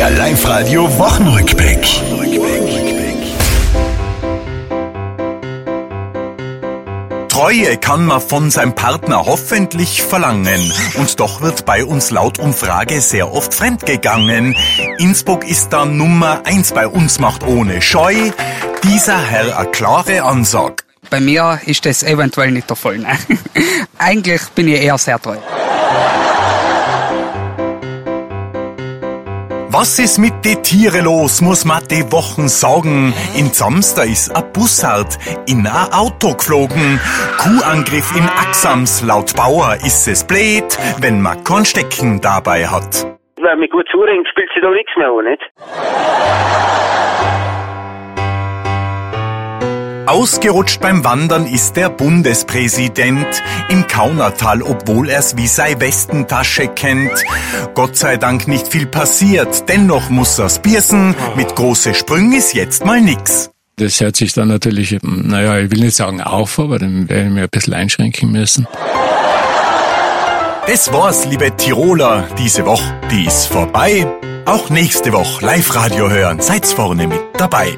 Der Live-Radio Wochenrückblick. Treue kann man von seinem Partner hoffentlich verlangen. Und doch wird bei uns laut Umfrage sehr oft fremdgegangen. Innsbruck ist da Nummer eins bei uns macht ohne Scheu. Dieser Herr eine klare Ansage. Bei mir ist das eventuell nicht der Fall. Eigentlich bin ich eher sehr treu. Was ist mit den Tiere los, muss man die Wochen sagen. In Zamster ist ein Bussard in ein Auto geflogen. Kuhangriff in Axams, laut Bauer ist es blöd, wenn man kein Stecken dabei hat. Wenn mich gut zuringt, spielt sie da nichts mehr an, nicht? Ausgerutscht beim Wandern ist der Bundespräsident im Kaunertal, obwohl er's wie sei Westentasche kennt. Gott sei Dank nicht viel passiert, dennoch muss er's biersen. Mit große Sprüngen ist jetzt mal nix. Das hört sich dann natürlich, naja, ich will nicht sagen auf, aber dann werde ich mir ein bisschen einschränken müssen. Das war's, liebe Tiroler, diese Woche, die ist vorbei. Auch nächste Woche Live-Radio hören, seid's vorne mit dabei.